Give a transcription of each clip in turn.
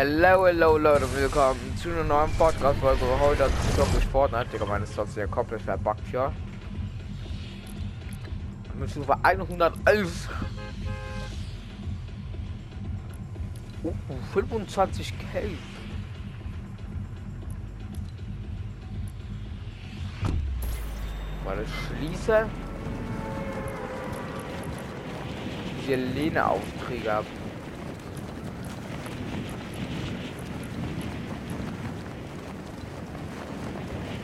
Hello, hello Leute, willkommen zu einer neuen Podcast-Folge. Heute zocke ich Fortnite, Digga, meine Slots ja komplett verbuggt hier. Mit Stufe 111. Uh, 25 K. Weil ich schließe. Die Lene-Aufträge ab.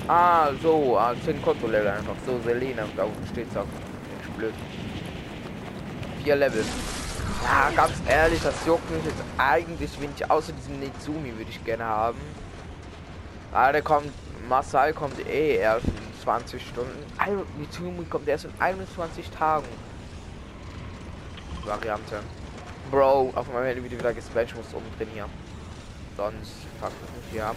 Ah, so, ah, 10 Kontolevel einfach. So, Selena, da unten steht's auch. Blöd. Vier Level. Ja, ganz ehrlich, das juckt mich jetzt eigentlich wenig. Außer diesem Nizumi würde ich gerne haben. Ah, der kommt, Masai kommt eh erst in 20 Stunden. Also, Nizumi kommt erst in 21 Tagen. Variante. Bro, auf meinem Handy wieder gespatcht, ich muss umdrehen hier. Sonst fuck ich mich hier ab.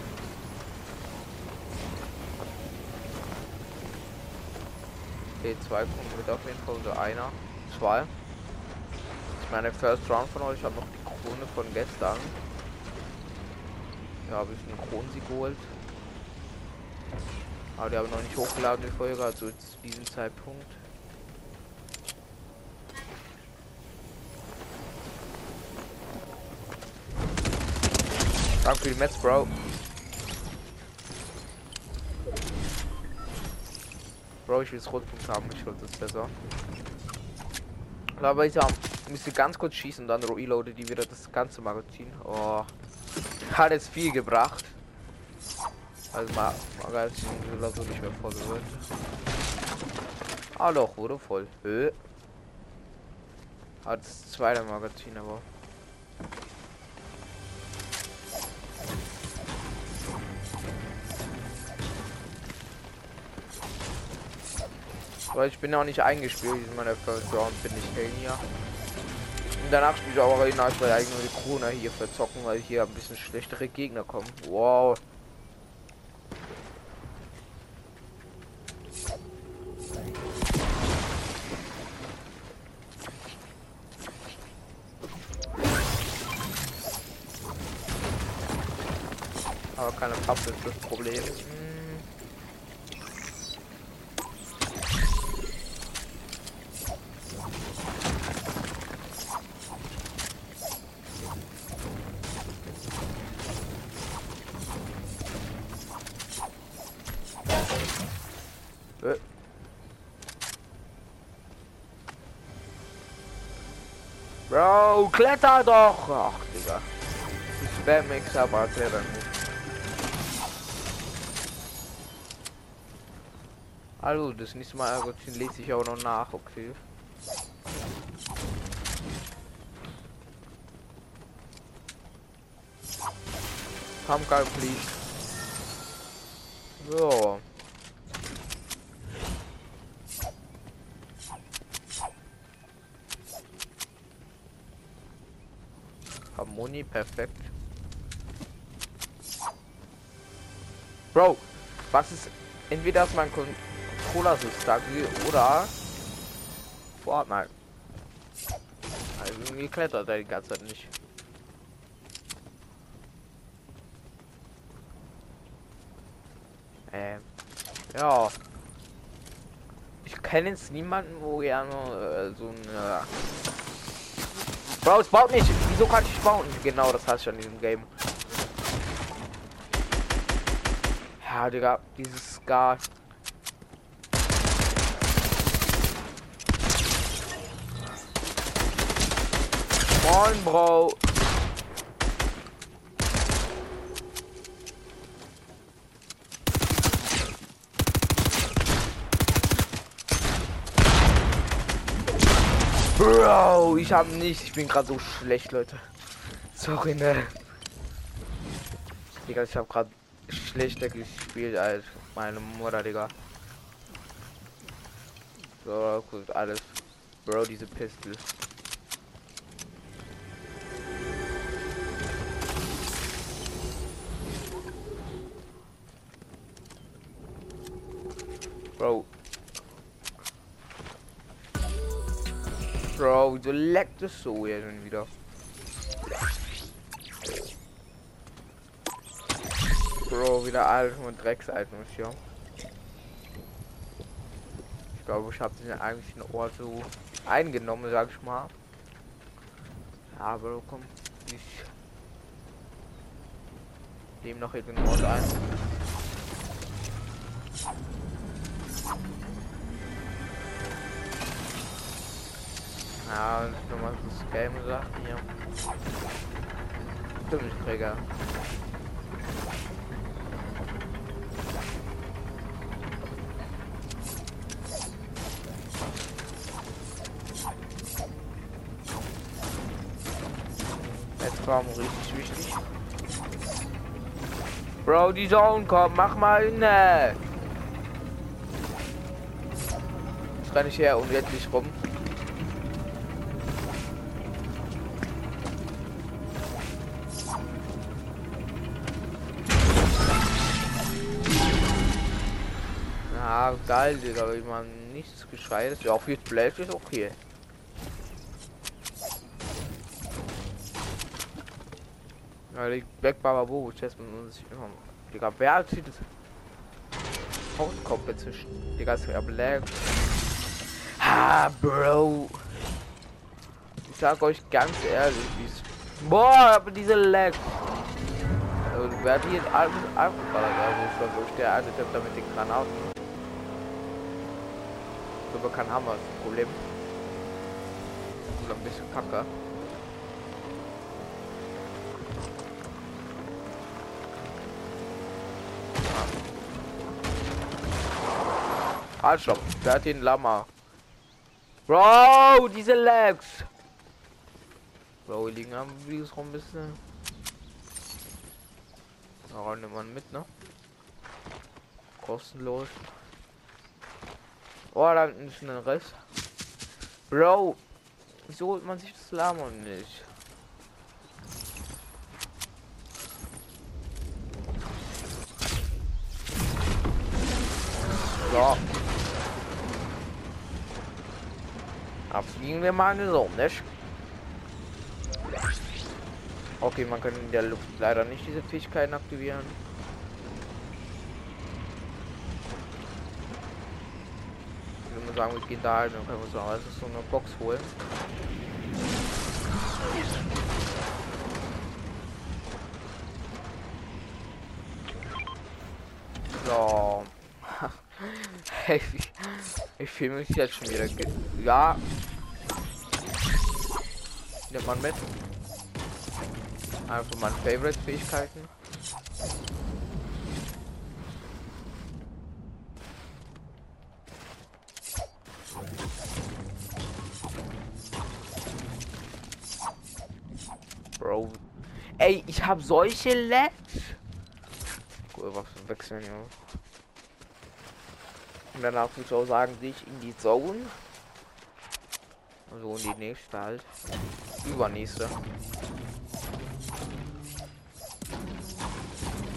Okay, zwei Punkte mit auf jeden Fall, so einer. Zwei. Ist meine First Round von euch. Ich habe noch die Krone von gestern. Ja, habe ich einen Kronensieg geholt. Aber die habe ich noch nicht hochgeladen, die Folge, also zu diesem Zeitpunkt. Danke für die Metz, Bro. Bro, ich will das Rotpunkt haben, ich wollte das besser. Aber ich müsste ganz kurz schießen, dann reloade die wieder das ganze Magazin. Oh. Hat jetzt viel gebracht. Also mal Magazin so nicht mehr voll wird. Ah doch, wurde voll. Höh. Hat das zweite Magazin aber. Weil ich bin auch nicht eingespielt in meiner First bin ich hell hier. Und danach spiele ich auch eigentlich nur die Krone hier verzocken, weil hier ein bisschen schlechtere Gegner kommen. Wow. Aber keine Pappe ist das Problem. Kletter doch! Ach, Digga. Ich spam Mix, aber kletter nicht. Hallo, das nächste Mal Ergotin lese ich auch noch nach, okay. Guy, please. So. Harmonie, perfekt. Bro, was ist... Entweder ist mein Controller so stark oder... Fortnite. Also irgendwie klettert er die ganze Zeit nicht. Ähm, ja. Ich kenne jetzt niemanden, wo gerne äh, so ein Bro, es baut nicht. Wieso kann ich bauen? Genau, das heißt schon in diesem Game. Ja, Digga, dieses Scar. Moin, Bro. Ich habe nicht. Ich bin gerade so schlecht, Leute. Sorry, ne. Digga, ich habe gerade schlechter gespielt als meine Mutter, Digga. So, gut, alles. Bro, diese Pistole. Bro, Wieso leckt es so jetzt wieder? Bro, wieder alles mit Dreckseitem hier. Ich glaube, ich habe den eigentlichen Ort so eingenommen, sag ich mal. Ja, aber komm, ich nehme noch irgendeinen Ort ein. Ja, nochmal so Scam-Sachen hier. Stimmträger. Jetzt kommen richtig wichtig. Bro, die Zone kommt, mach mal ne. Jetzt renne ich her unendlich rum. Geil, Digga, wie man nichts gescheit Ja, auch jetzt Flash ist okay. Ja, die Black Baba Chest man sich immer. Digga, wer zieht das? Hauptkopf zwischen. Digga, ist ja Black. Ha, Bro. Ich sag euch ganz ehrlich, wie es. Boah, aber diese Lag. Also, wer hat hier alles abgeballert? Also, ich der alte Typ da mit den Granaten. So kein Hammer ist das Problem. Oder ein bisschen Kacke. Stopp. Wer hat den Lama? Bro, diese Lags. Bro, wir liegen am Videos rum ein bisschen. Da räumt man mit, ne? Kostenlos. Oh, da ist ein Riss. Bro, so holt man sich das Lama nicht. So. Abfliegen wir mal so, nicht? Okay, man kann in der Luft leider nicht diese Fähigkeiten aktivieren. Ich würde sagen, wir gehen da halt und können wir so, also so eine Box holen. So. ich, ich fühle mich jetzt schon wieder. Ja. Nimmt man mit. Einfach meine Favorite-Fähigkeiten. Bro. Ey, ich habe solche Lags. Cool, was wechseln, ja. Und danach würde ich auch sagen, sich in die Zone. Also in die nächste halt. Übernächste.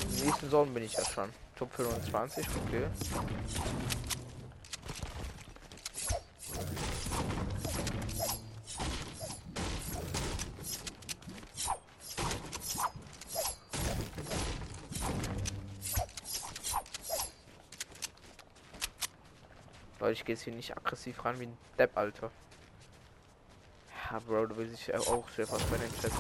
In nächsten Zone bin ich ja schon. Top 25, okay. Ich gehe hier nicht aggressiv ran wie ein Depp, Alter. Ja, Bro, du willst dich auch sehr fast bei den Chats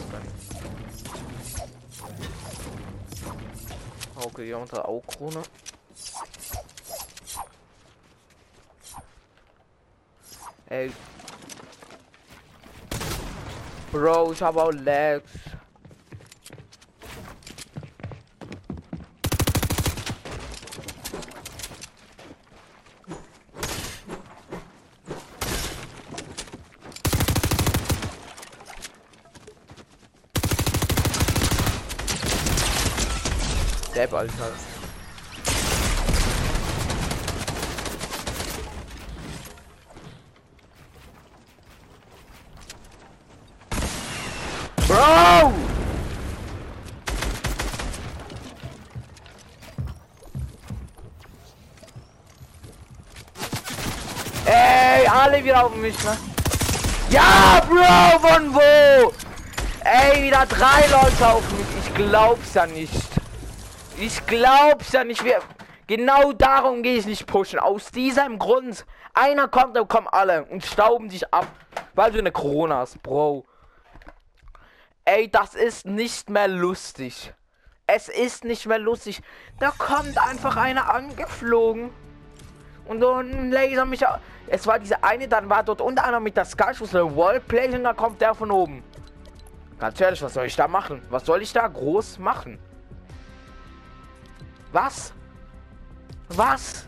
Okay, die haben unsere Aukrone. Ey. Bro, ich habe auch Lags. Depp, Alter. Bro! Ey, alle wieder auf mich, ne? Ja, Bro, von wo? Ey, wieder drei Leute auf mich. Ich glaub's ja nicht. Ich glaub's ja nicht. Wir, genau darum gehe ich nicht pushen. Aus diesem Grund. Einer kommt, dann kommen alle und stauben dich ab. Weil du eine Corona hast, Bro. Ey, das ist nicht mehr lustig. Es ist nicht mehr lustig. Da kommt einfach einer angeflogen. Und dann laser mich auch. Es war diese eine, dann war dort unter anderem mit der Sky, ich Wallplay und dann kommt der von oben. Ganz ehrlich, was soll ich da machen? Was soll ich da groß machen? Was? Was?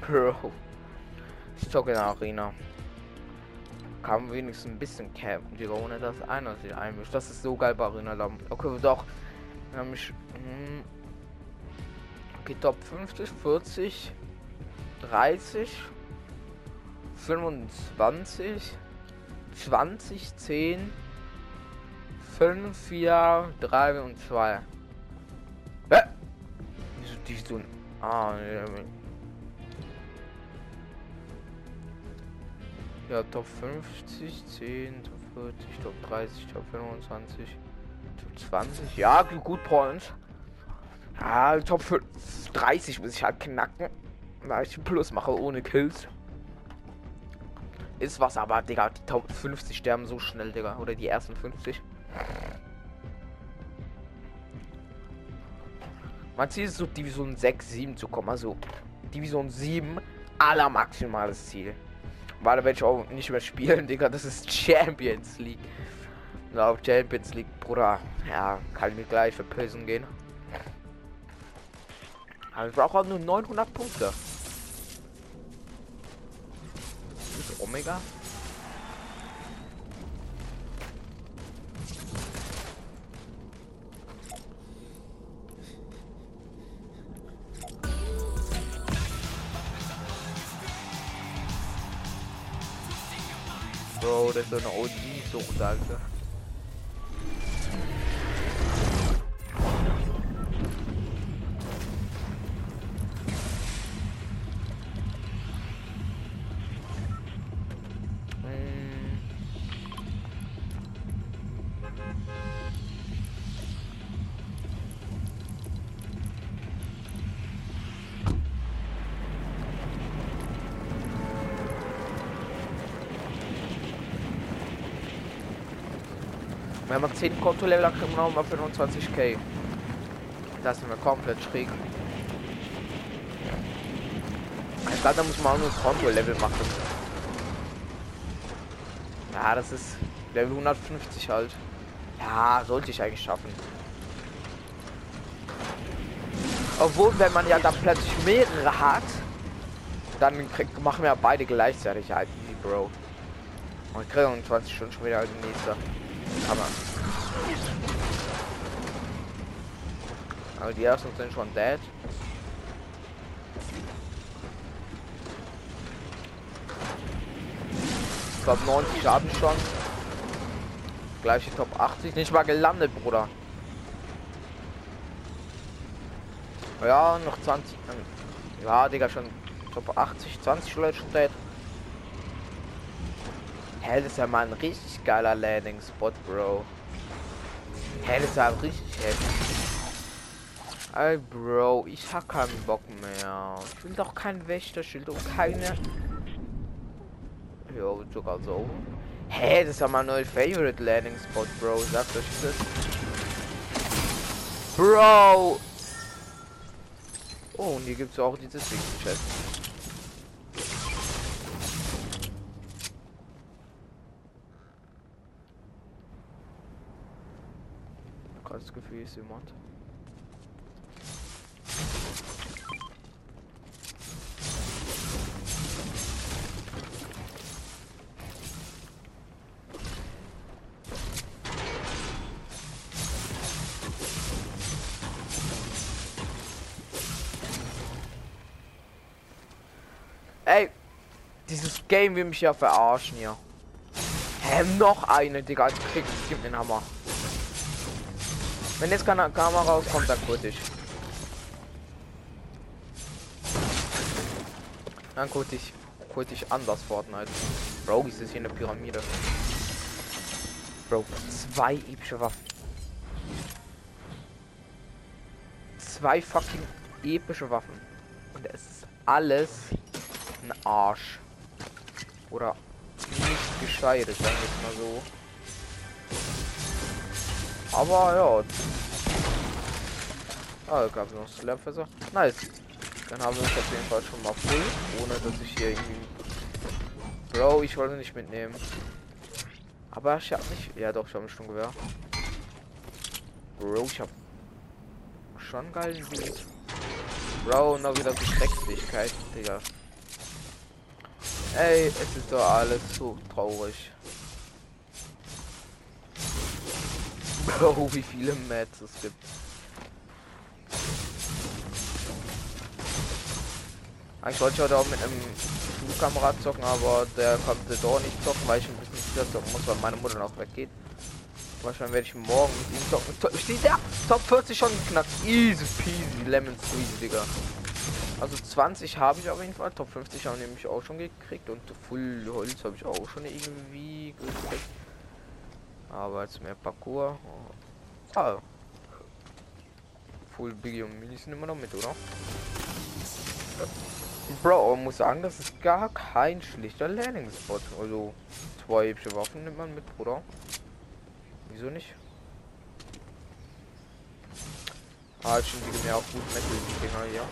Bro. Ich zocke in der Arena. Kann wenigstens ein bisschen campen, Digga, ohne dass einer sich einmischt. Das ist so geil bei Arena Lamm. Okay, doch. Nämlich. Hm, okay, Top 50, 40, 30, 25, 20, 10, 5, 4, 3 und 2. Hä? Wieso die so Ah, ja. Ja, Top 50, 10, Top 40, Top 30, Top 25, Top 20. Ja, gut Points. Ja, Top 30 muss ich halt knacken. Weil ich Plus mache ohne Kills. Ist was, aber, Digga, die Top 50 sterben so schnell, Digga. Oder die ersten 50. Mein Ziel ist so Division 6, 7 zu kommen. Also Division 7 aller maximales Ziel. Weil da werde ich auch nicht mehr spielen, Digga. Das ist Champions League. Ja, Champions League, Bruder. Ja, kann ich mir gleich verpissen gehen. Aber ich brauche auch nur 900 Punkte. Omega? Bro, das ist so eine OG-Sucht, Alter. Wenn man 10 Konto-Level auch mal 25k. Das ist mir komplett schräg. Ich glaube, da muss man auch nur Konto-Level machen. Ja, das ist Level 150 halt. Ja, sollte ich eigentlich schaffen. Obwohl, wenn man ja dann plötzlich mehrere hat, dann krieg, machen wir beide gleichzeitig halt, Bro. Und ich kriege um 20 Stunden schon wieder als nächster. Hammer. Aber die ersten sind schon dead. Glaube 90 Schaden schon. Gleiche Top 80. Nicht mal gelandet, Bruder. Ja, noch 20. Ja, Digga, schon Top 80, 20 Leute schon dead. Hä, das ist ja mal ein richtig geiler Landing-Spot, Bro. Hä, das ja richtig heftig. Ey, Bro, ich hab keinen Bock mehr. Ich will doch kein Wächterschild und keine... Ja, sogar so. Hä, das ja mein neuer Favorite Landing Spot, Bro. Sagt euch das. Bro! Oh, und hier gibt's auch dieses Chest. das Gefühl, ist jemand. Ey, dieses Game will mich ja verarschen hier. Hä, noch eine, Digga, als kriegt gibt den Hammer. Wenn jetzt keine Kamera rauskommt, dann kurz. Dann kurz ich, anders Fortnite. Bro, ist das hier eine Pyramide. Bro, zwei epische Waffen. Zwei fucking epische Waffen. Und es ist alles ein Arsch. Oder nicht gescheites, sagen wir mal so. Aber ja. Ah, gab es noch Slapfässer. Nice. Dann haben wir uns auf jeden Fall schon mal voll, ohne dass ich hier irgendwie... Bro, ich wollte nicht mitnehmen. Aber ich hab nicht... Ja doch, ich habe schon Gewehr. Bro, ich hab schon geilen Loot. Bro, noch wieder Drecksfähigkeit, Digga. Ey, es ist doch alles so traurig. Bro, wie viele Mats es gibt. Wollte ich heute auch mit einem Schulkamerad zocken, aber der konnte doch nicht zocken, weil ich ein bisschen früher zocken muss, weil meine Mutter noch weggeht. Wahrscheinlich werde ich morgen mit ihm zocken. Steht der? Top 40 schon geknackt. Easy peasy, lemon squeeze, Digga. Also 20 habe ich auf jeden Fall. Top 50 haben nämlich auch schon gekriegt. Und Full Holz habe ich auch schon irgendwie gekriegt. Aber jetzt mehr Parcours. Ah. Full Biggie und Minis sind immer noch mit, oder? Bro, muss sagen, das ist gar kein schlichter Landing-Spot. Also, zwei hübsche Waffen nimmt man mit, Bruder. Wieso nicht? Ah, ich finde mir auch gut Metal, die Dinger hier.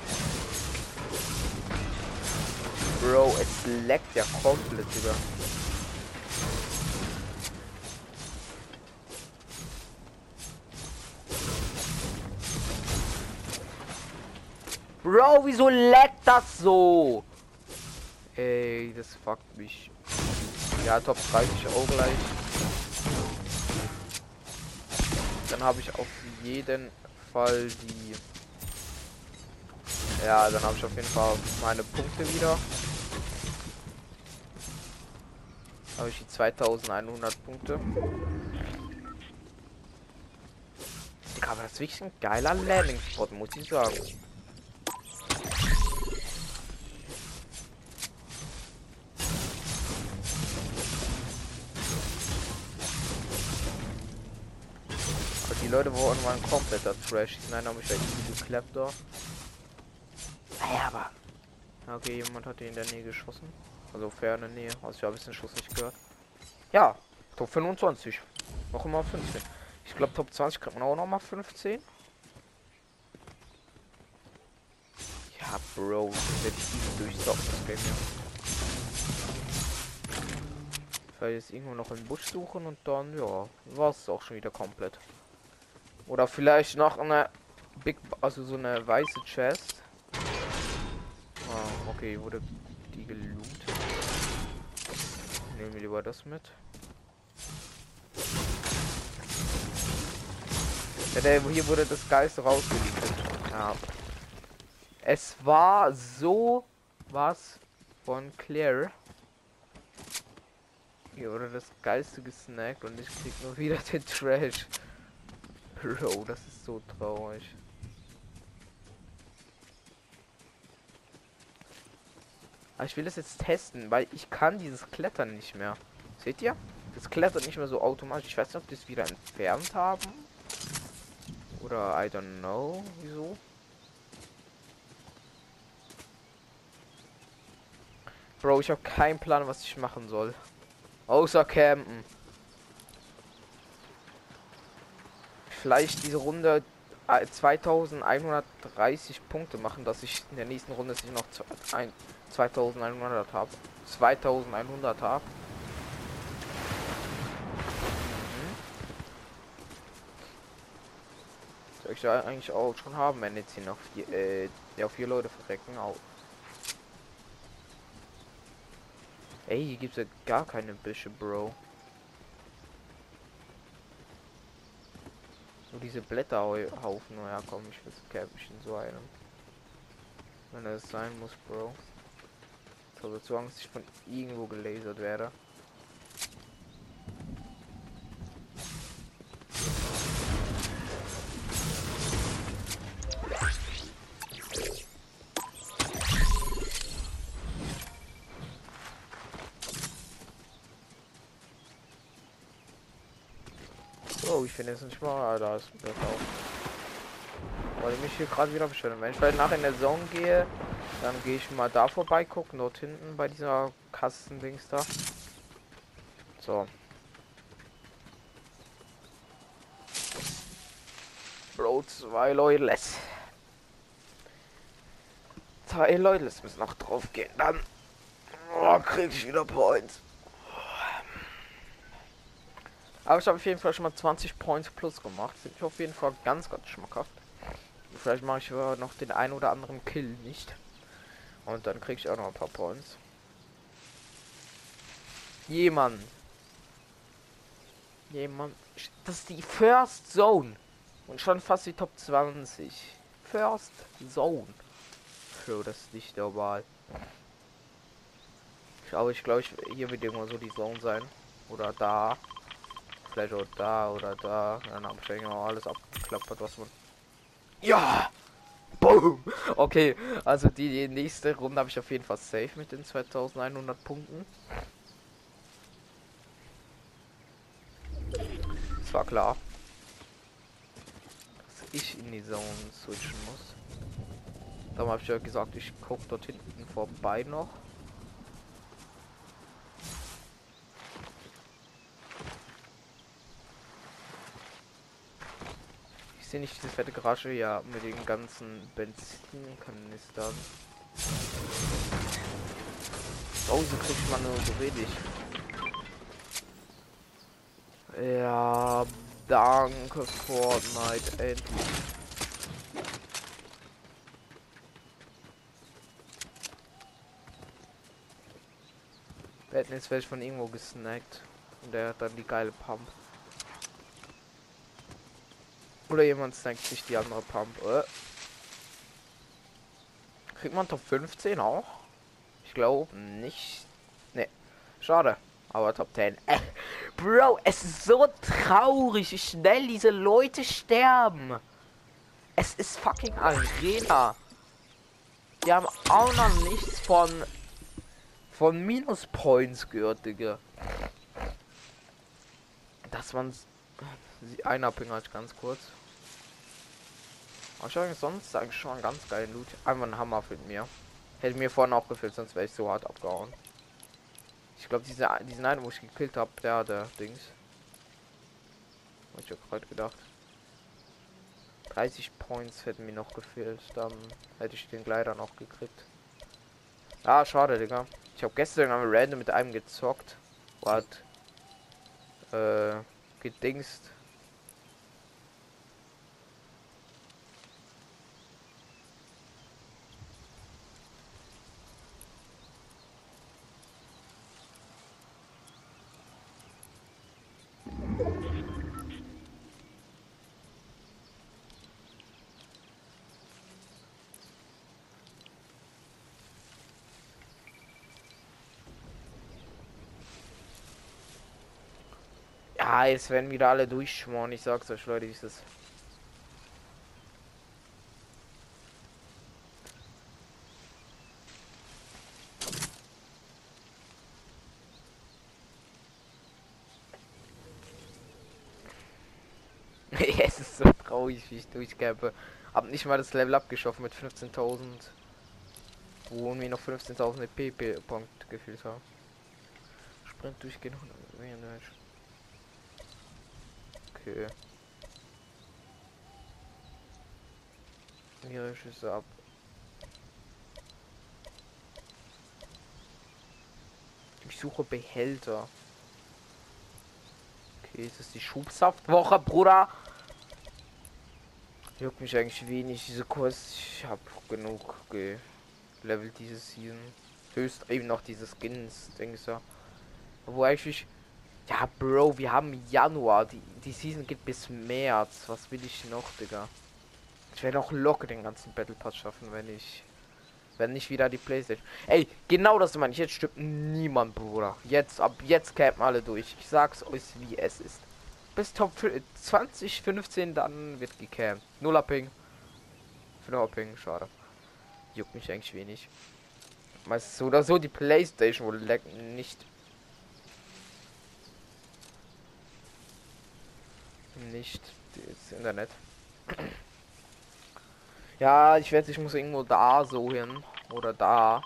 Bro, es leckt ja komplett über. Bro, wieso leckt das so? Ey, das fuckt mich. Ja, Top 30 auch gleich. Dann habe ich auf jeden Fall die... Ja, dann habe ich auf jeden Fall meine Punkte wieder. Habe ich die 2100 Punkte. Aber das ist wirklich ein geiler Landing-Spot, muss ich sagen. die Leute wurden mal ein kompletter Trash. Nein, habe ich echt geklappt da. Naja, aber. Okay, jemand hat in der Nähe geschossen. Also ferne Nähe. Also ich habe ein bisschen Schuss nicht gehört. Ja, Top 25. Noch immer 15. Ich glaube Top 20 kriegt man auch noch mal 15. Ja, Bro, werde ich durchstoppen, das Game ja. Vielleicht jetzt irgendwo noch einen Busch suchen und dann, ja, war es auch schon wieder komplett. Oder vielleicht noch eine Big, also so eine weiße Chest. Ah, okay, wurde die gelootet. Nehmen wir lieber das mit. Ja, hier wurde das Geist rausgeliefert. Ja. Es war so was von Claire. Hier wurde das Geiste gesnackt und ich krieg nur wieder den Trash. Bro, das ist so traurig. Aber ich will das jetzt testen, weil ich kann dieses Klettern nicht mehr. Seht ihr? Das klettert nicht mehr so automatisch. Ich weiß nicht, ob die es wieder entfernt haben. Oder I don't know, wieso. Bro, ich habe keinen Plan, was ich machen soll. Außer campen. vielleicht diese Runde 2130 äh, Punkte machen, dass ich in der nächsten Runde sich noch 2100 habe. 2100 habe. Mhm. Soll ich ja eigentlich auch schon haben, wenn jetzt hier noch vier, äh, ja, vier Leute verrecken auch. Ey, hier gibt es ja gar keine Büsche, Bro. Nur diese Blätterhaufen. Naja, komm, ich will in so einem. Wenn es sein muss, Bro. Ich habe zu Angst, ich von irgendwo gelasert werde. Es nicht mal, da ist das auch. Ich mich hier gerade wieder beschweren. Wenn ich halt nach in der Zone gehe, dann gehe ich mal da vorbei gucken, dort hinten bei dieser Kasten-Dings da. So. Bro, zwei Leute. Zwei Leute müssen noch drauf gehen. Dann oh, krieg ich wieder Points. Aber ich habe auf jeden Fall schon mal 20 Points plus gemacht. Sind ich auf jeden Fall ganz, ganz schmackhaft. Vielleicht mache ich noch den ein oder anderen Kill nicht. Und dann kriege ich auch noch ein paar Points. Jemand. Jemand. Das ist die First Zone. Und schon fast die Top 20. First Zone. Für das nicht der Wahl. Ich glaube, ich glaube, ich hier wird irgendwo so die Zone sein. Oder da. Vielleicht auch da oder da. Dann habe ich eigentlich alles abgeklappert, was man. Ja! Boom! Okay, also die, die nächste Runde habe ich auf jeden Fall safe mit den 2100 Punkten. Das war klar. Dass ich in die Zone switchen muss. Darum habe ich ja gesagt, ich gucke dort hinten vorbei noch. Ich sehe nicht diese fette Garage, ja, mit den ganzen Benzinkanistern. So kriegt man nur so wenig. Ja, danke Fortnite, endlich. Jetzt werde ich von irgendwo gesnackt. Und der hat dann die geile Pump. Oder jemand snackt sich die andere Pump. Äh. Kriegt man Top 15 auch? Ich glaube nicht. Ne. Schade. Aber Top 10. Äh. Bro, es ist so traurig, wie schnell diese Leute sterben. Es ist fucking Arena. Die haben auch noch nichts von von Minuspoints gehört, Digga. Dass man einer Ping halt ganz kurz. Aber ich habe sonst eigentlich schon ganz geil Loot. Einfach ein Hammer für mir. Hätte mir vorhin auch gefällt, sonst wäre ich so hart abgehauen. Ich glaube, diese, diesen einen, wo ich gekillt habe, der, der Dings. Hab ich ja gerade gedacht. 30 Points hätten mir noch gefehlt. Dann hätte ich den Gleiter noch gekriegt. Ah, schade, Digga. Ich habe gestern am random mit einem gezockt. What? Äh, gedingst. Jetzt werden wieder alle durchschmoren. Ich sag's euch, Leute, ist es. es ist so traurig, wie ich durchgebe. Hab nicht mal das Level abgeschaffen mit 15.000. Wo mir noch 15.000 EP-Punkte gefühlt haben. Sprint durchgehen. 100 Okay. Ihre Schüsse ab. Ich suche Behälter. Okay, ist das die Schubsaftwoche, Bruder? Juckt mich eigentlich wenig, diese Kurs. Ich habe genug gelevelt dieses Season. Höchst eben noch diese Skins, denke ich so. Wo eigentlich ja, Bro, wir haben Januar. Die, die Season geht bis März. Was will ich noch, Digga? Ich werde auch locker den ganzen Battle Pass schaffen, wenn ich. Wenn nicht wieder die Playstation. Ey, genau das meine ich. Jetzt stimmt niemand, Bruder. Jetzt, ab jetzt campen alle durch. Ich sag's euch, wie es ist. Bis Top 2015 dann wird gecampt. Nuller Ping. Fünfer Ping, schade. Juckt mich eigentlich wenig. Meistens so oder so die Playstation wohl nicht nicht das Internet. Ja, ich werde, ich muss irgendwo da so hin. Oder da.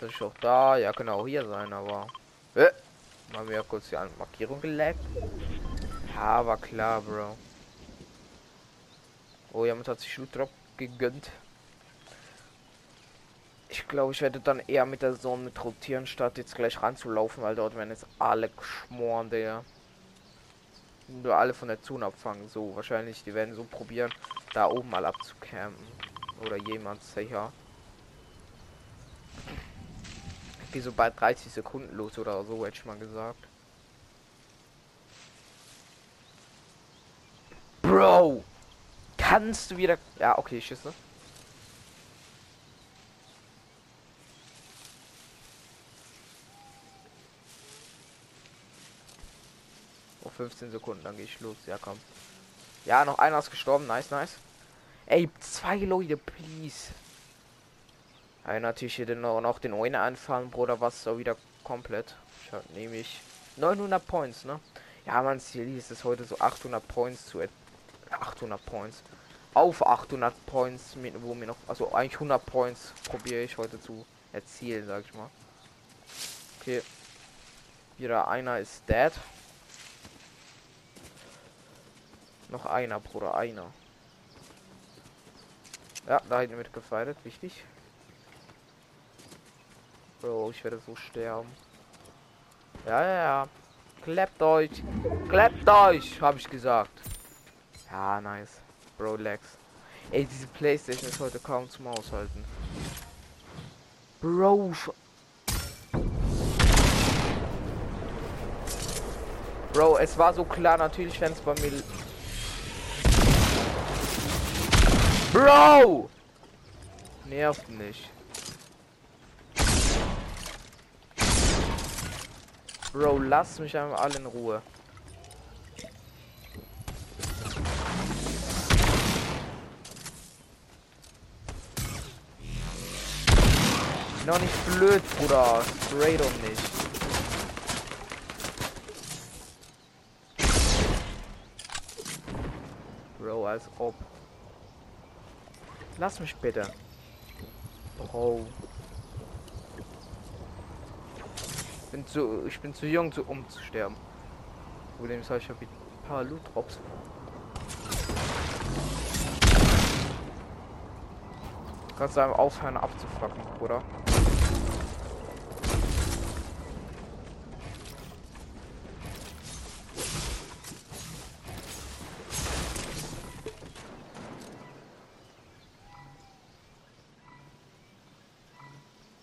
Soll ich auch da? Ja, genau hier sein, aber. Äh, mal wieder kurz die Markierung geleckt. Ja, war klar, Bro. Oh, jemand hat sich Shoot gegönnt. Ich glaube, ich werde dann eher mit der Sonne rotieren, statt jetzt gleich ranzulaufen, weil dort werden jetzt alle geschmoren, der nur alle von der Zone abfangen. So, wahrscheinlich, die werden so probieren, da oben mal abzucampen. Oder jemand sicher. Wie so bald 30 Sekunden los oder so, hätte ich mal gesagt. Bro! Kannst du wieder. Ja, okay, Schüsse. Oh, 15 Sekunden, dann gehe ich los. Ja, komm. Ja, noch einer ist gestorben. Nice, nice. Ey, zwei Leute, please. Ja, natürlich hier den, noch den einen anfahren, Bruder, was so wieder komplett. Ich habe nämlich 900 Points, ne? Ja, mein Ziel ist es heute so 800 Points zu 800 Points auf 800 Points, wo mir noch, also eigentlich 100 Points probiere ich heute zu erzielen, sag ich mal. Okay, wieder einer ist dead. Noch einer, Bruder, einer. Ja, da hinten wird gefeiert, wichtig. Bro, ich werde so sterben. Ja, ja, ja. Klappt euch. Klappt euch, habe ich gesagt. Ja, nice. Bro, Lex. Ey, diese Playstation ist heute kaum zum Aushalten. Bro, Bro, es war so klar, natürlich, wenn es bei mir... Bro! Nervt nicht. Bro, lass mich einfach alle in Ruhe. Noch nicht blöd, Bruder. Straight um nicht. Bro, als ob. Lass mich bitte. Bro. Ich bin zu, ich bin zu jung, zu, um zu sterben. Problem ist, ich habe ein paar Loot Drops. Kannst du einfach aufhören abzufacken, oder?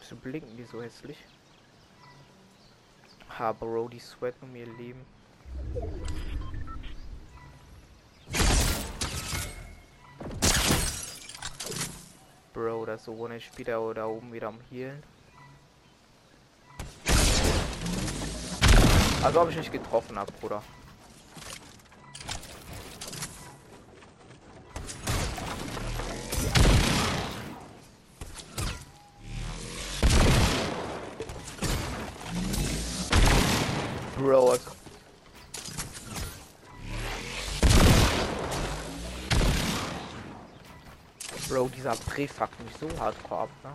Wieso blinken die so hässlich? Ha, Bro, die sweaten um ihr Leben. Bro, das so ohne Spieler da oben wieder am Healen. Also habe ich nicht getroffen habe, Bruder. Dreh fuckt mich so hardcore ab, ne?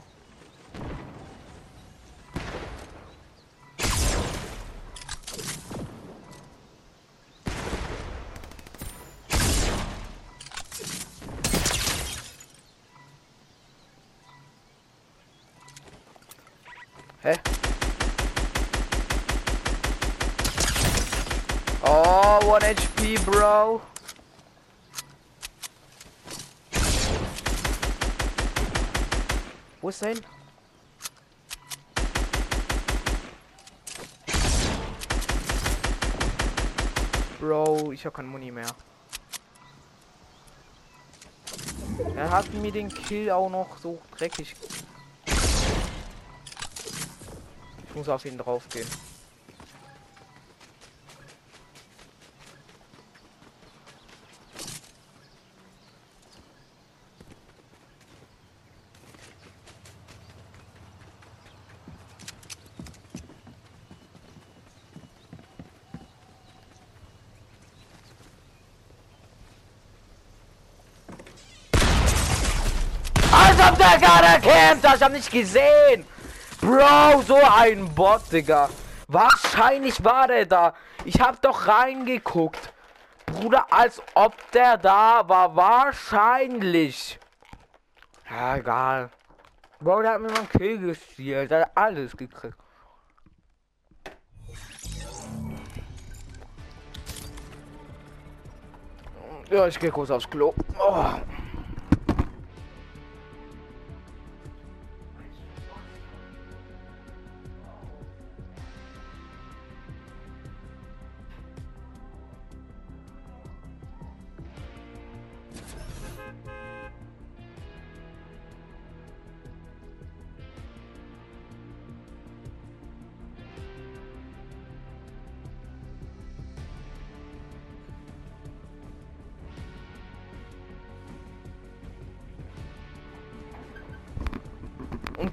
Ich habe kein Muni mehr. Er hat mir den Kill auch noch so dreckig. Ich muss auf ihn drauf gehen. Digga, der kennt das. Ich hab nicht gesehen. Bro, so ein Bot, Digga. Wahrscheinlich war der da. Ich hab doch reingeguckt. Bruder, als ob der da war. Wahrscheinlich. Ja, egal. Bro, der hat mir mal einen Kill gestielt. Der hat alles gekriegt. Ja, ich gehe kurz aufs Klo. Oh.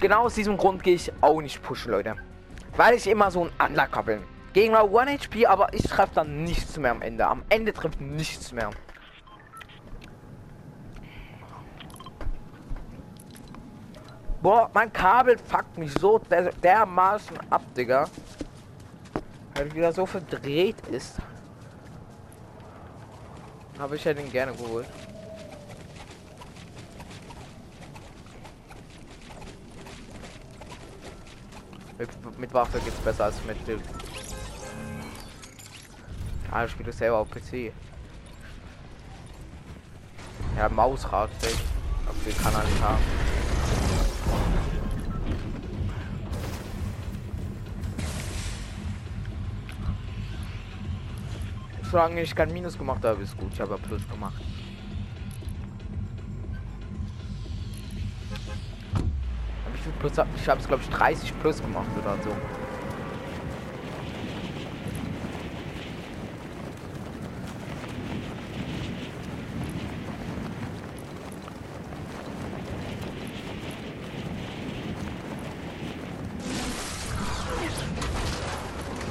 Genau aus diesem Grund gehe ich auch nicht pushen, Leute. Weil ich immer so ein Unlucker bin. Gegner 1 HP, aber ich treffe dann nichts mehr am Ende. Am Ende trifft nichts mehr. Boah, mein Kabel fuckt mich so der, dermaßen ab, Digga. Weil wieder so verdreht ist. Habe ich ja den gerne geholt. Mit, Waffe geht's besser als mit dem. Ah, ich spiele selber auf PC. Ja, Mausrad, auf den kann nicht haben. Solange ich kein Minus gemacht habe, ist gut. Ich habe Plus gemacht. Plus, ich habe es glaube ich 30 plus gemacht oder so.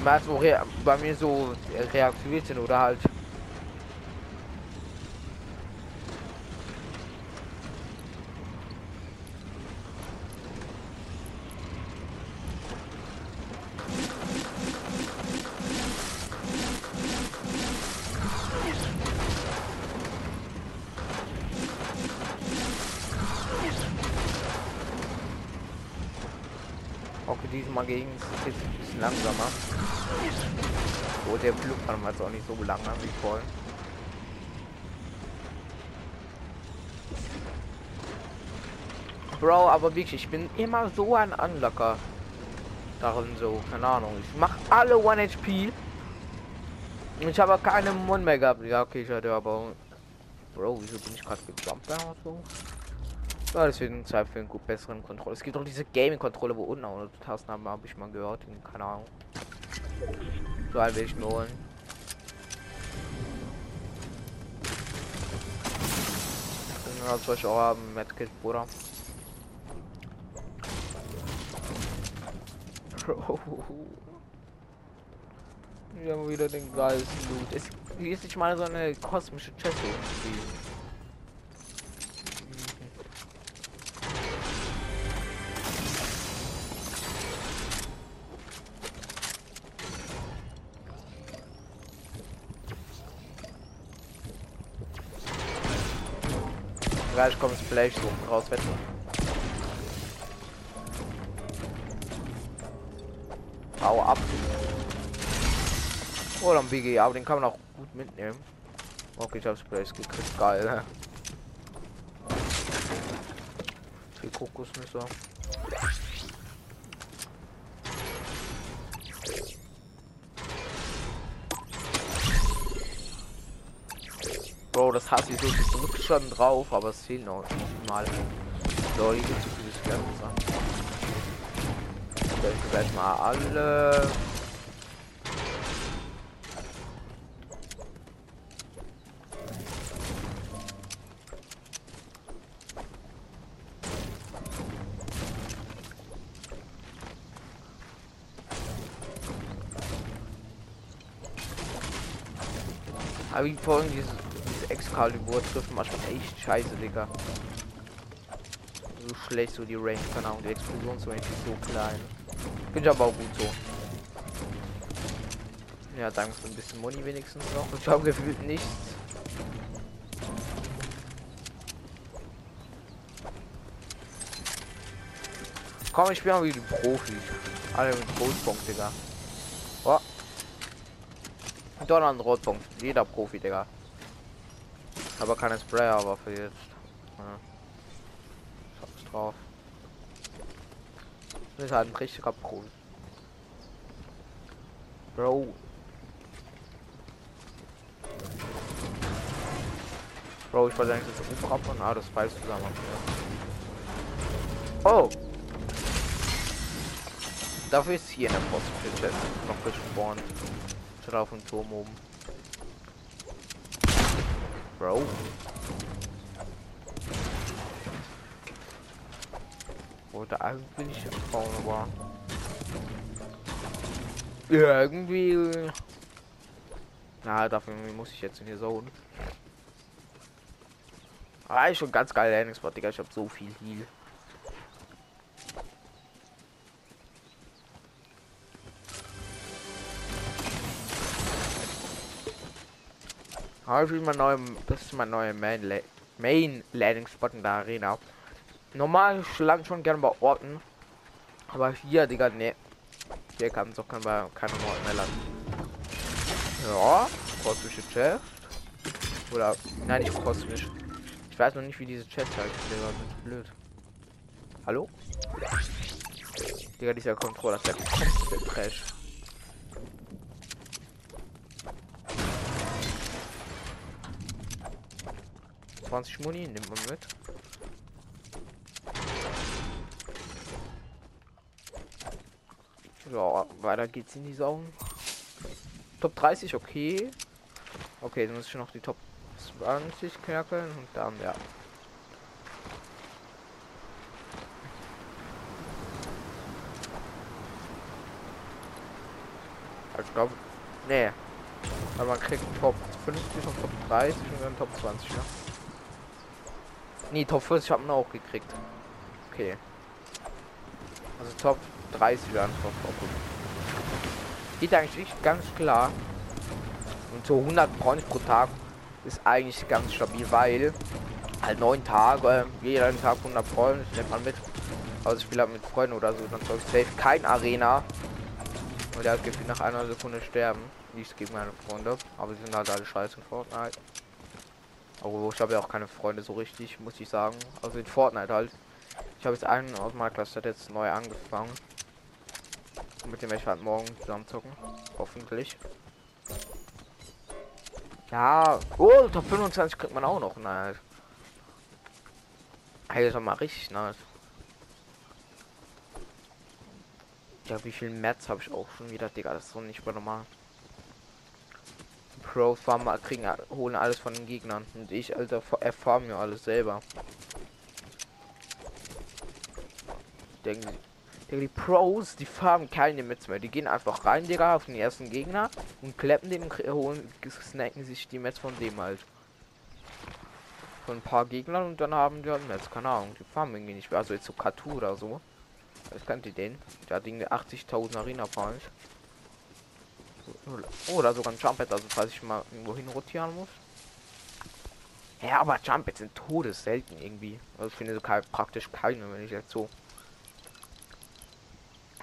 Was wo bei mir so reaktiviert sind oder halt diesmal gegen ist jetzt ein bisschen langsamer. Oh, der Flugplan war jetzt auch nicht so lange wie vorhin. Bro, aber wirklich, ich bin immer so ein Anlocker. Darin so, keine Ahnung. Ich mach alle 1 HP. Ich habe keine Mund mehr gehabt. Ja, okay, ich hatte aber. Bro, wieso bin ich gerade gejumpt oder so? Ja, deswegen Zeit für einen gut besseren Kontrolle. Es gibt auch diese Gaming-Kontrolle, wo unten auch Tasten haben, habe ich mal gehört. Keine Ahnung. So ein will ich holen. Das soll ich auch haben, Medkit, Bruder. Wir haben wieder den geilsten Loot. Es ist nicht mal so eine kosmische Chest irgendwie. Gleich kommt vielleicht so raus, wetten. Hau ab. Oh, dann BG, aber den kann man auch gut mitnehmen. Okay, ich hab's Place gekriegt, geil. Ne? Die Kokosnüsse. Das hasse ich so. Drückst schon drauf, aber es fehlt noch mal. So, hier gibt es viele Scherben Sachen. Ich gleich mal alle. Aber wie vorhin dieses Excalibur trifft manchmal echt scheiße, Digga. so schlecht, so die Range, keine Ahnung, die Explosionsrange ist so klein. Bin ich aber auch gut so. Ja, danke für ein bisschen Money wenigstens noch. Ich habe gefühlt nichts. Komm, ich spiele wie die Profis. Alle mit Rotpunkt, Digga. Oh. Donner und Rotpunkt. Jeder Profi, Digga. Aber keine Sprayer, aber für jetzt. Ja. Schau drauf. Das ist halt ein richtiger Profi. Bro. Bro, ich wollte eigentlich das umrappen. Ah, das weiß zusammen. Oh! Dafür ist hier in der Post für Chest noch gespawnt. Statt auf dem Turm oben. Bro. Wollte eigentlich bauen, aber ja, irgendwie. Na, dafür muss ich jetzt in hier so. Ah, ist schon ganz geil Landing-Spot, Digga. Ich hab so viel Heal. Habe ich neuer, das ist mein neuer Main, Main Landing Spot in der Arena. Normal schlagen schon gerne bei Orten, aber hier, Digga, ne. Hier kann es auch kein, keine Orten mehr landen. Ja, kosmische Chest. Oder, nein, nicht kosmisch. Ich weiß noch nicht, wie diese Chest heißt, ist blöd. Hallo? Digga, dieser Controller ist der komplette Trash. 20 Muni, nimmt man mit. So, weiter geht's in die Saugen. Top 30, okay. Okay, dann muss ich noch die Top 20 knacken und dann, ja. Ich glaube, nee. Aber man kriegt Top 50 und Top 30 und dann Top 20, ne? Nee, Top 40 haben wir auch gekriegt. Okay. Also Top 30 wären top. Geht eigentlich ganz klar. Und so 100 Points pro Tag ist eigentlich ganz stabil, weil halt neun Tage, jeden Tag 100 Freunde, nimmt man mit. Also ich spiele halt mit Freunden oder so, dann soll ich safe kein Arena. Und der hat gefühlt nach einer Sekunde sterben. Nichts gegen meine Freunde, aber sie sind halt alle scheiße in Fortnite. Aber ich habe ja auch keine Freunde so richtig, muss ich sagen. Also in Fortnite halt. Ich habe jetzt einen aus meiner Klasse, jetzt neu angefangen. Mit dem ich halt morgen zusammen zocken. Hoffentlich. Ja. Oh, Top 25 kriegt man auch noch. Nice. Hey, das war mal richtig nice. Ja, wie viel März habe ich auch schon wieder, Digga. Das ist so nicht mehr normal. Pros farmen, kriegen, holen alles von den Gegnern. Und ich, Alter, erfahren mir alles selber. Denken Sie. Die Pros, die farmen keine Mets mehr. Die gehen einfach rein, Digga, auf den ersten Gegner und kleppen den und holen, snacken sich die Mets von dem halt. Von ein paar Gegnern und dann haben die halt Mets, keine Ahnung. Die farmen irgendwie nicht mehr. Also jetzt so Katu oder so. Kennt ihr den? Der hat irgendwie 80.000 Arena Points. Oder sogar ein Jumpet, also falls ich mal irgendwo hin rotieren muss. Ja, aber Jumpets sind todes selten irgendwie. Also ich finde so kein, praktisch keine, wenn ich jetzt so.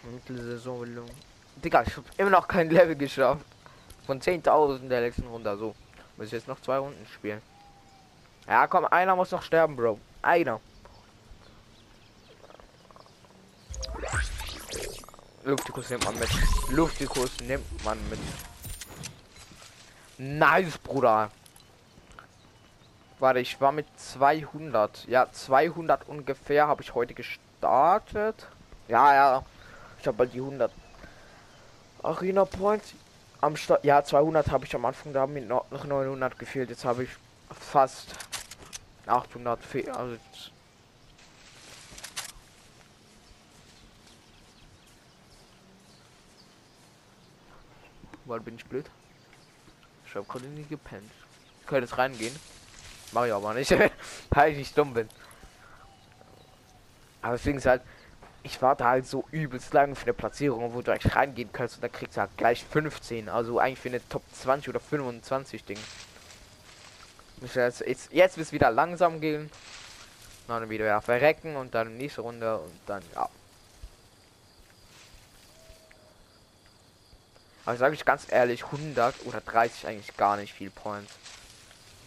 Mittelsaison. Digga, ich habe immer noch kein Level geschafft. Von 10.000 der letzten Runde. So. Muss ich jetzt noch zwei Runden spielen. Ja, komm, einer muss noch sterben, Bro. Einer. Luftikus nimmt man mit. Luftikus nimmt man mit. Nice, Bruder. Warte, ich war mit 200. Ja, 200 ungefähr habe ich heute gestartet. Ja, ja. Ich habe bald die 100 Arena Points am Start. Ja, 200 habe ich am Anfang, da haben mir noch 900 gefehlt. Jetzt habe ich fast 800. Also Weil bin ich blöd. Ich habe gerade nie gepennt. Ich könnte jetzt reingehen. Mache ich aber nicht, weil ich nicht dumm bin. Aber deswegen ist halt, ich warte halt so übelst lange für eine Platzierung, wo du eigentlich reingehen kannst und da kriegst du halt gleich 15. Also eigentlich für eine Top 20 oder 25 Ding. Jetzt, jetzt, jetzt wird wieder langsam gehen. Dann wieder verrecken und dann nächste Runde und dann ja. Aber sage ich ganz ehrlich, 100 oder 30 eigentlich gar nicht viel Points.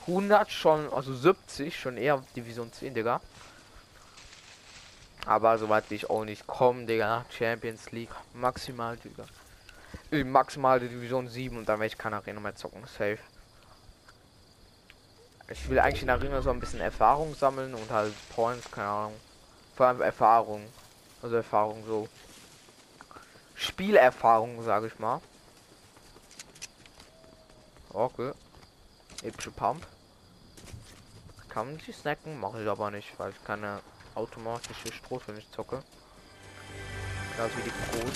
100 schon, also 70 schon eher Division 10, Digga. Aber soweit ich auch nicht kommen, Digga. Champions League maximal, Digga. Maximal Division 7 und dann werde ich keine Arena mehr zocken. Safe. Ich will eigentlich in der Arena so ein bisschen Erfahrung sammeln und halt Points, keine Ahnung. Vor allem Erfahrung. Also Erfahrung so. Spielerfahrung, sage ich mal. Okay. Epische Pump. Kann man sich snacken, mache ich aber nicht, weil ich keine automatische Stroh nicht zocke. Genauso wie die Pros.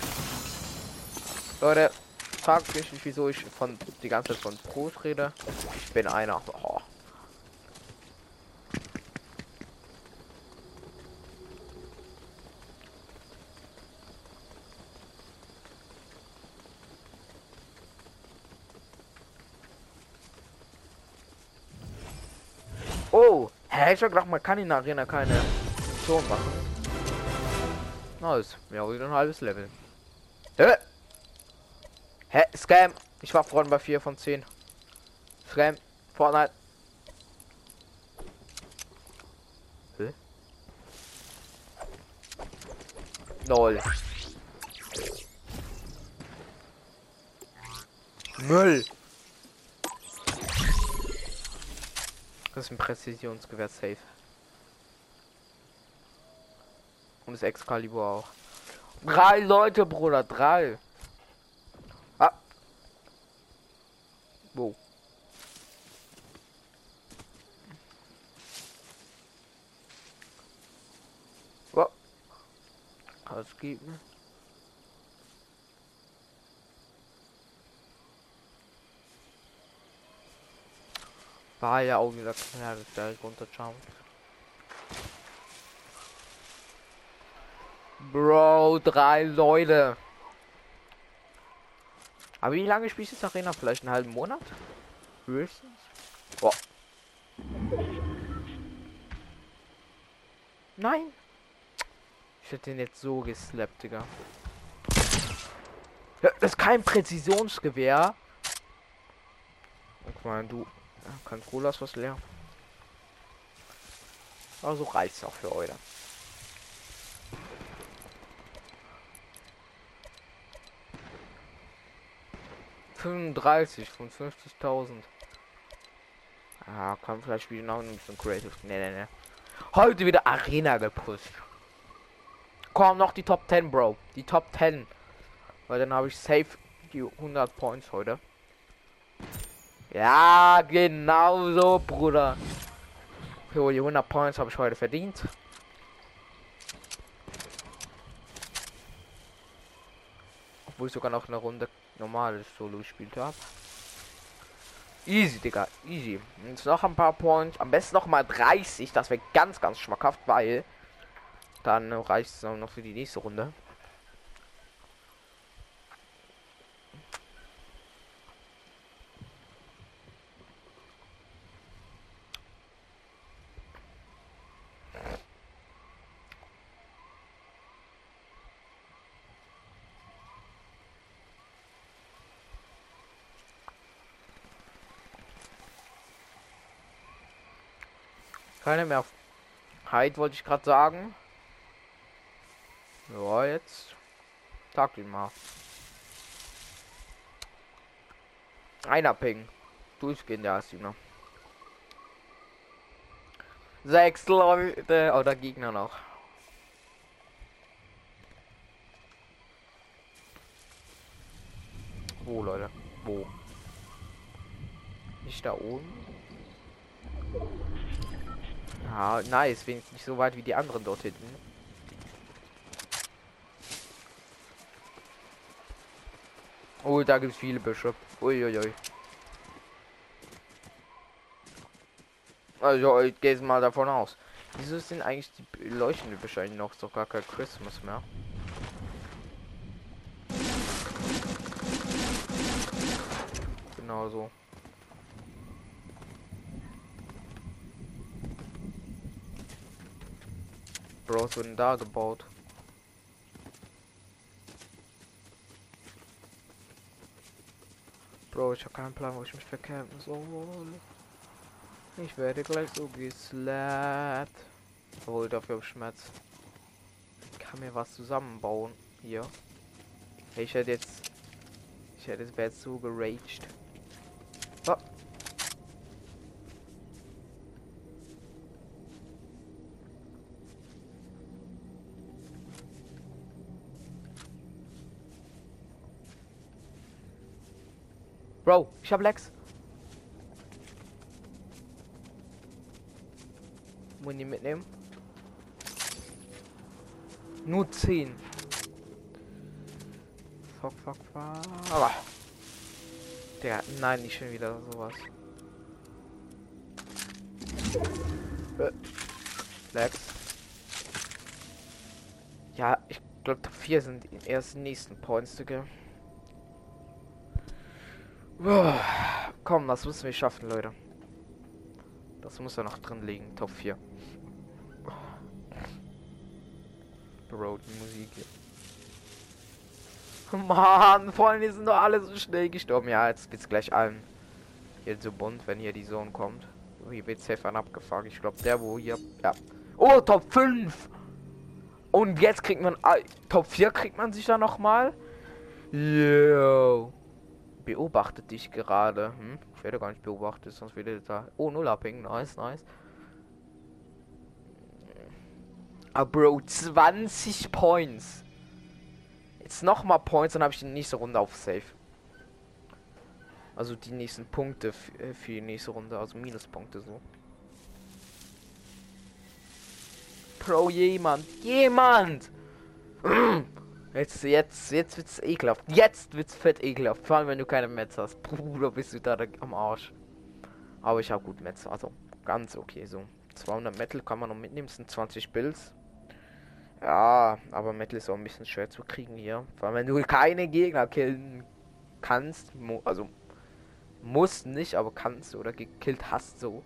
Leute, fragt mich nicht, wieso ich von die ganze Zeit von Pros rede. Ich bin einer. Oh. Hä, ich hab gedacht, man kann in der Arena keine Mission machen. Nice, ja, wieder ein halbes Level. Hä? Hä, Scam. Ich war vorhin bei 4 von 10. Scam. Fortnite. Hä? Null. Müll. Das ist ein Präzisionsgewehr safe. Und das Excalibur auch. Drei Leute, Bruder, drei. Ah. Wo? Oh. Was gibt mir? War ja auch wieder klar, dass der runterschaut. Bro, drei Leute. Aber wie lange spielst du das Arena? Vielleicht einen halben Monat? Höchstens. Boah. Nein. Ich hätte den jetzt so geslappt, Digga. Ja, das ist kein Präzisionsgewehr. Guck mal, du kein Cola ist was leer. Also reicht's auch für heute. Fünfunddreißig von 50.000. Ah, kann vielleicht spielen auch ein bisschen creative. Ne, ne, ne. Heute wieder Arena gepusht. Komm noch die Top 10, Bro. Die Top 10. Weil dann habe ich safe die 100 Points heute. Ja, genau so, Bruder. Für die 100 Points habe ich heute verdient. Obwohl ich sogar noch eine Runde normales Solo gespielt habe. Easy, Digga. Easy. Jetzt noch ein paar Points. Am besten noch mal 30. Das wäre ganz, ganz schmackhaft, weil dann reicht es noch für die nächste Runde. Keine mehr. Heid wollte ich gerade sagen. Ja, jetzt. Tag ihn mal. Einer Ping. Durchgehend, der ist noch. Sechs Leute oder Gegner noch. Wo, Leute? Wo? Nicht da oben? Ja, nice. Wenigstens nicht so weit wie die anderen dort hinten. Oh, da gibt es viele Büsche. Uiuiui. Also, ich gehe mal davon aus. Wieso sind eigentlich die leuchtende wahrscheinlich noch so gar kein Christmas mehr? Genau so. Bro, was wurde denn da gebaut? Bro, ich habe keinen Plan, wo ich mich verkämpfen soll. Ich werde gleich so geslappt. Obwohl, dafür habe ich Schmerz. Ich kann mir was zusammenbauen. Hier. Ich hätte jetzt... Ich hätte es jetzt so geraged. Oh. Bro, ich hab Lex. Muni mitnehmen. Nur 10. Fuck, fuck, fuck. Aber. Der, nein, nicht schon wieder sowas. Äh, Lex. Ja, ich glaube Top 4 sind ersten nächsten Points, Digga. Komm, das müssen wir schaffen, Leute. Das muss ja noch drin liegen, Top 4. Bro, die Musik hier. Mann, vor sind doch alle so schnell gestorben. Ja, jetzt geht's gleich allen hier so bunt, wenn hier die Zone kommt. Hier wird safe abgefahren. Ich glaube, der, wo hier. Ja. Oh, Top 5! Und jetzt kriegt man. Top 4 kriegt man sich da nochmal. Yo beobachtet dich gerade. Hm? Ich werde gar nicht beobachtet, sonst würde da. Oh, null abhängen. Nice, nice. Ah, Bro, 20 Points. Jetzt noch mal Points, dann habe ich die nächste Runde auf Safe. Also die nächsten Punkte äh, für die nächste Runde, also Minuspunkte so. Pro jemand, jemand! Jetzt, jetzt, jetzt wird's ekelhaft. Jetzt wird's fett ekelhaft. Vor allem, wenn du keine Metz hast. Bruder, bist du da am Arsch. Aber ich habe gut Metz. Also, ganz okay so. 200 Metal kann man noch mitnehmen. Sind 20 Bills. Ja, aber Metal ist auch ein bisschen schwer zu kriegen hier. Vor allem, wenn du keine Gegner killen kannst. also, musst nicht, aber kannst oder gekillt hast so.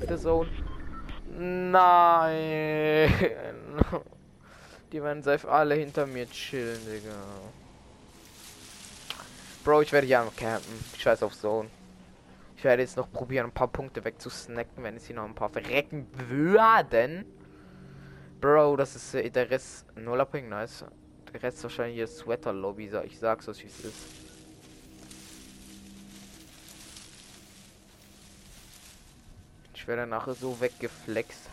Bitte so. Nein. Die werden safe alle hinter mir chillen, Digga. Bro, ich werde hier am campen. Scheiß auf Zone. Ich werde jetzt noch probieren, ein paar Punkte wegzusnacken, wenn es hier noch ein paar verrecken würden. Bro, das ist äh, der Rest. Null abhängig, nice. Der Rest wahrscheinlich hier Sweater Lobby. Ich sag's euch, es ist. Ich werde nachher so weggeflext.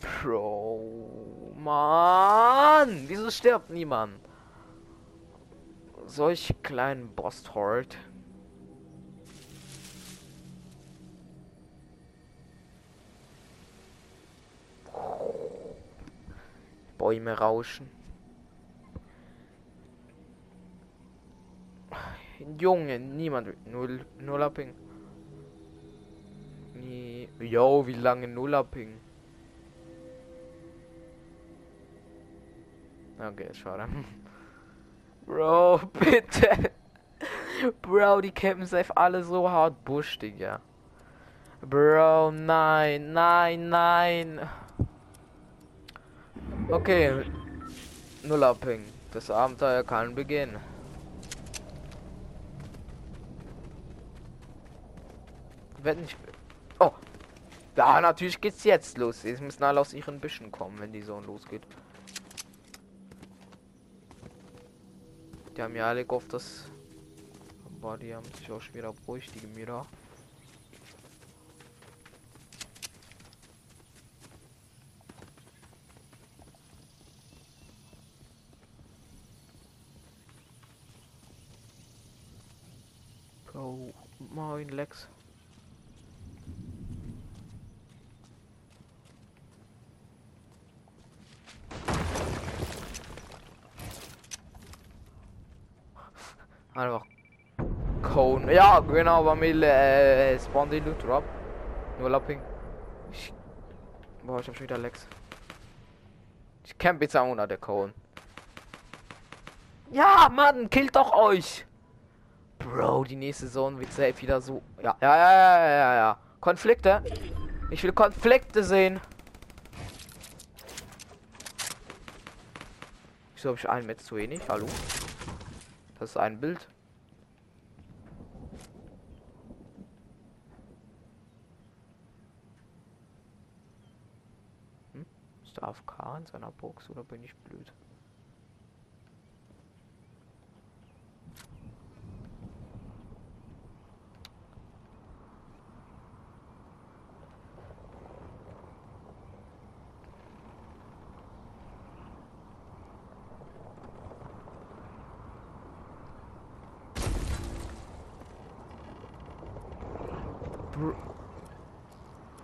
Bro. Mann! Wieso stirbt niemand? Solch kleinen Boss Horde. Bäume rauschen. Junge, niemand. Null, null Upping. Nee. Yo, wie lange Null Upping? Okay, schade. Bro, bitte. Bro, die campen safe alle so hart Busch, Digga. Bro, nein, nein, nein. Okay. Null abhängen. Das Abenteuer kann beginnen. Wenn ich. Oh. Da, natürlich geht's jetzt los. Jetzt müssen alle aus ihren Büschen kommen, wenn die so losgeht. Die haben ja alle gehofft, dass. Aber die haben sich auch schon wieder beruhigt, die Gemüter. Bro, moin Lex. Einfach Cone. Ja, genau, bei mir äh, die Loot Drop. Nur Lapping. Boah, ich hab schon wieder Lex. Ich camp jetzt auch unter der Cone. Ja, Mann, killt doch euch! Bro, die nächste Saison wird safe wieder so. Ja, ja, ja, ja, ja, ja. Konflikte. Ich will Konflikte sehen. Wieso habe ich einen Metz zu wenig? Hallo? Das ist ein Bild. Hm? Ist der AFK in seiner Box oder bin ich blöd?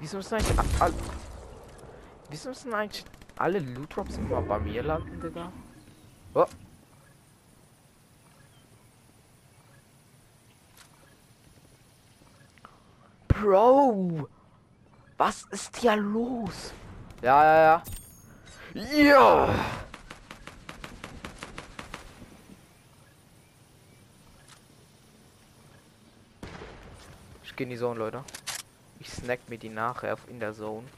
Wieso müssen eigentlich alle. Wieso müssen eigentlich alle Loot Drops immer bei mir landen, Digga? Oh. Bro! Was ist hier los? Ja, ja, ja. Ja! Ich gehe in die Zone, Leute. Ich snack mir die nachher in der Zone.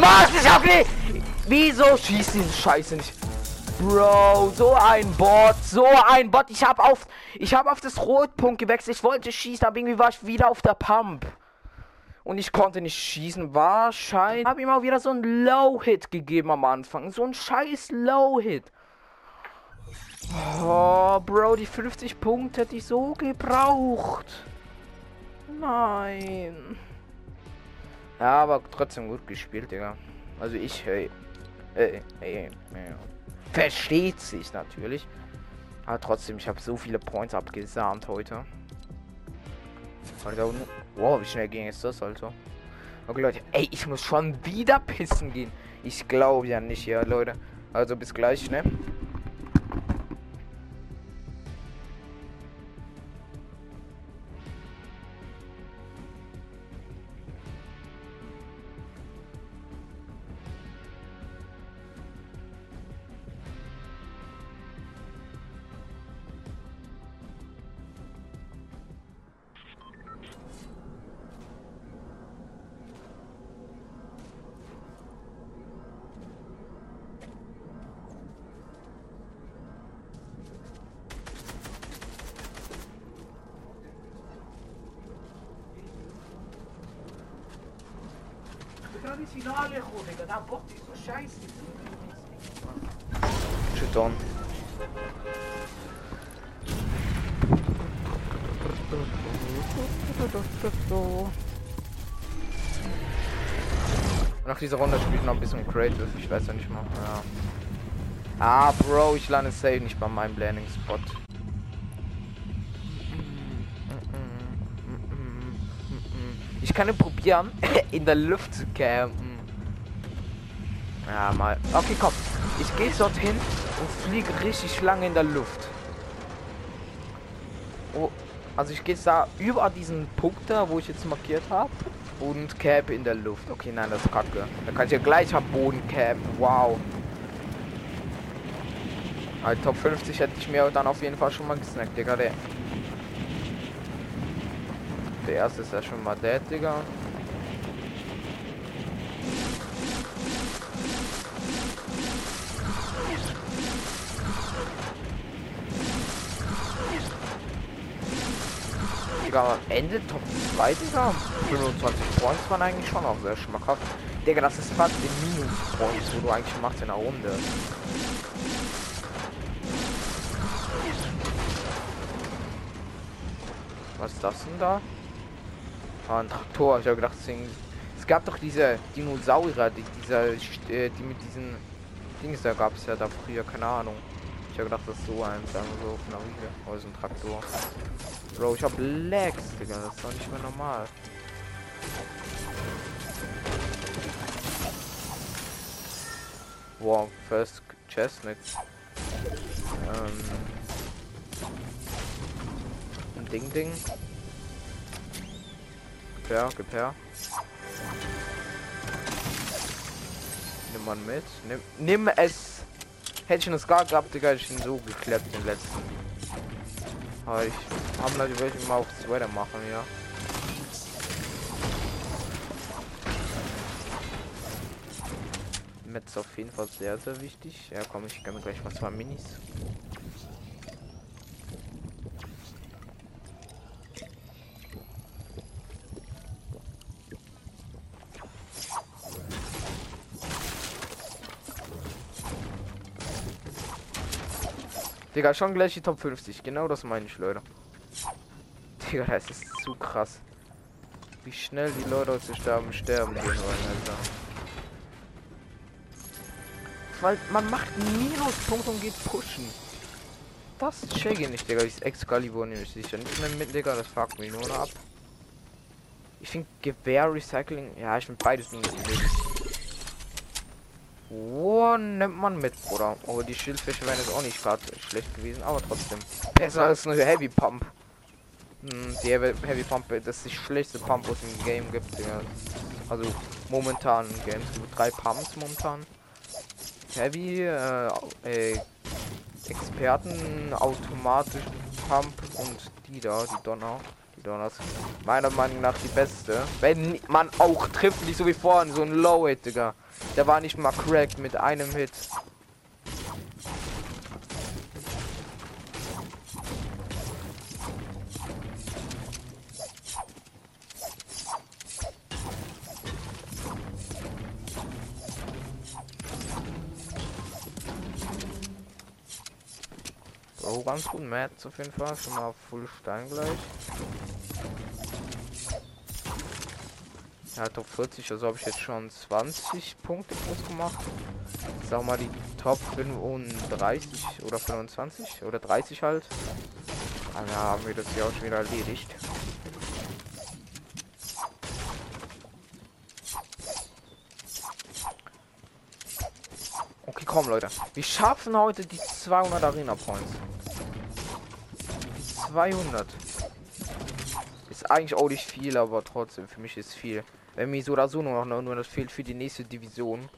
Was? Ich hab nicht. Wieso schießt diese Scheiße nicht? Bro, so ein Bot, so ein Bot. Ich hab auf, ich hab auf das Rotpunkt gewechselt. Ich wollte schießen, aber irgendwie war ich wieder auf der Pump. Und ich konnte nicht schießen. Wahrscheinlich habe ihm auch wieder so ein Low-Hit gegeben am Anfang. So ein scheiß Low-Hit. Oh, Bro, die 50 Punkte hätte ich so gebraucht. Nein. Ja, aber trotzdem gut gespielt, Digga. Also ich, hey. Hey, hey, hey. Versteht sich natürlich. Aber trotzdem, ich habe so viele Points abgesamt heute. Alter, wow, wie schnell ging es das, Alter? Okay, Leute, ey, ich muss schon wieder pissen gehen. Ich glaube ja nicht, ja, Leute. Also bis gleich, ne? Nach dieser Runde spielt noch ein bisschen Creative, ich weiß ja nicht mal. Ja. Ah, Bro, ich lande safe nicht bei meinem Landing Spot. Ich kann probieren, in der Luft zu campen. Ja, mal. Okay, komm. Ich gehe dorthin und fliege richtig lange in der Luft. Oh, also ich gehe da über diesen Punkt da, wo ich jetzt markiert habe. Und camp in der Luft. Okay, nein, das ist kacke. Da kann ich ja gleich am Boden campen. Wow. Also Top 50 hätte ich mir dann auf jeden Fall schon mal gesnackt, Digga. Der, der erste ist ja schon mal dead, Digga. Digga, am Ende Top 2, Digga. 25 Points waren eigentlich schon auch sehr schmackhaft. Digga, das ist fast den Minus Points, wo du eigentlich machst in der Runde. Was ist das denn da? Ah, ein Traktor. Ich habe gedacht, es gab doch diese Dinosaurier, die, dieser, äh, die mit diesen Dings, da gab es ja da früher, keine Ahnung. Ich habe gedacht, das ist so eins, sagen so, ein Traktor. Bro, ich hab Lags, Digga, das ist doch nicht mehr normal. Wow, first Chestnut. Ähm. Ein Ding Ding. Gib her, gib her. Nimm man mit. Nimm, nimm es. Hätte ich einen Scar gehabt, Digga, ich ihn so gekleppt den letzten. Aber ich habe natürlich mal auf Sweater machen, ja. Metz auf jeden Fall sehr, sehr wichtig. Ja, komm, ich kann gleich mal zwei Minis. Digga, schon gleich die Top 50. Genau das meine ich, Leute. Digga, das ist zu krass. Wie schnell die Leute aus sterben, sterben gehen wollen, Alter. Weil man macht Minuspunkt und geht pushen. Das check ich nicht, Digga. Dieses Excalibur nehme ich sicher nicht mehr mit, Digga. Das fuckt mich nur ab. Ich finde Gewehr Recycling. Ja, ich finde beides nicht Oh, nimmt man mit, Bruder. Oh, die Schildfische wären jetzt auch nicht gerade schlecht gewesen, aber trotzdem. Besser als eine Heavy Pump. Hm, die Heavy Pump, das ist die schlechteste Pump, was im Game gibt. Ja. Also momentan im Game. Es gibt drei Pumps momentan. Heavy, äh, äh, Experten, automatisch Pump und die da, die Donner. Ist meiner Meinung nach die beste. Wenn man auch trifft, nicht so wie vorhin, so ein Low-Hit, Digga. Der war nicht mal cracked mit einem Hit. Oh, ganz gut, Matt auf jeden Fall. Schon mal Full Stein gleich. Ja, Top 40, also habe ich jetzt schon 20 Punkte groß gemacht. Sag mal die Top 35 oder 25 oder 30 halt. Dann haben wir das ja auch schon wieder erledigt. Okay, komm Leute. Wir schaffen heute die 200 Arena Points. Die 200. Ist eigentlich auch nicht viel, aber trotzdem, für mich ist viel. Wenn mir so oder so nur noch nur das fehlt für die nächste Division.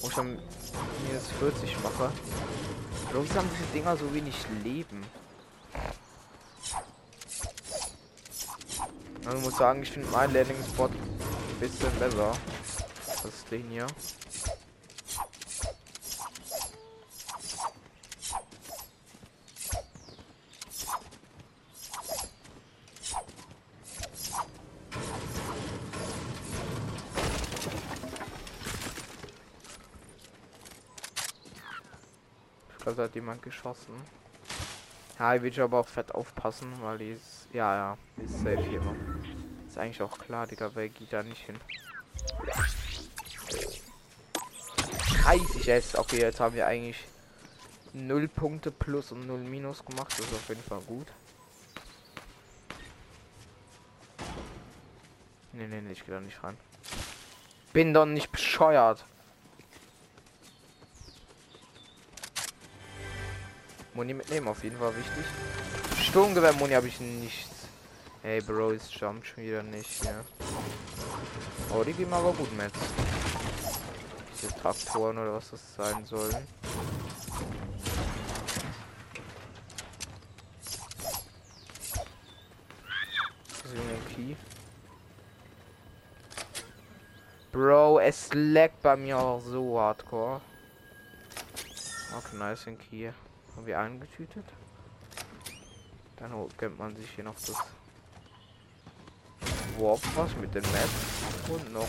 Wo ich dann mir jetzt 40 mache. Warum haben diese Dinger so wenig Leben? Also ich muss sagen, ich finde mein Landing Spot ein bisschen besser. Das Ding hier. Da hat jemand geschossen. Ja, ich will aber auch fett aufpassen, weil die ist. Ja, ja, ist safe hier immer. Ist eigentlich auch klar, Digga, wer geht da nicht hin. 30 S. Okay, jetzt haben wir eigentlich 0 Punkte plus und 0 minus gemacht. Das ist auf jeden Fall gut. Nee, nee, nee, ich gehe da nicht ran. Bin doch nicht bescheuert. Muni mitnehmen, auf jeden Fall wichtig. Sturmgewehr Muni habe ich nichts. Hey Bro, ist jump schon wieder nicht, ja. Oh, die gehen aber gut mit. Diese Traktoren oder was das sein sollen. Bro, es leckt bei mir auch so hardcore. Okay, nice in Key. Haben wir angetütet? Dann gönnt man sich hier noch das Warp was mit dem Map und noch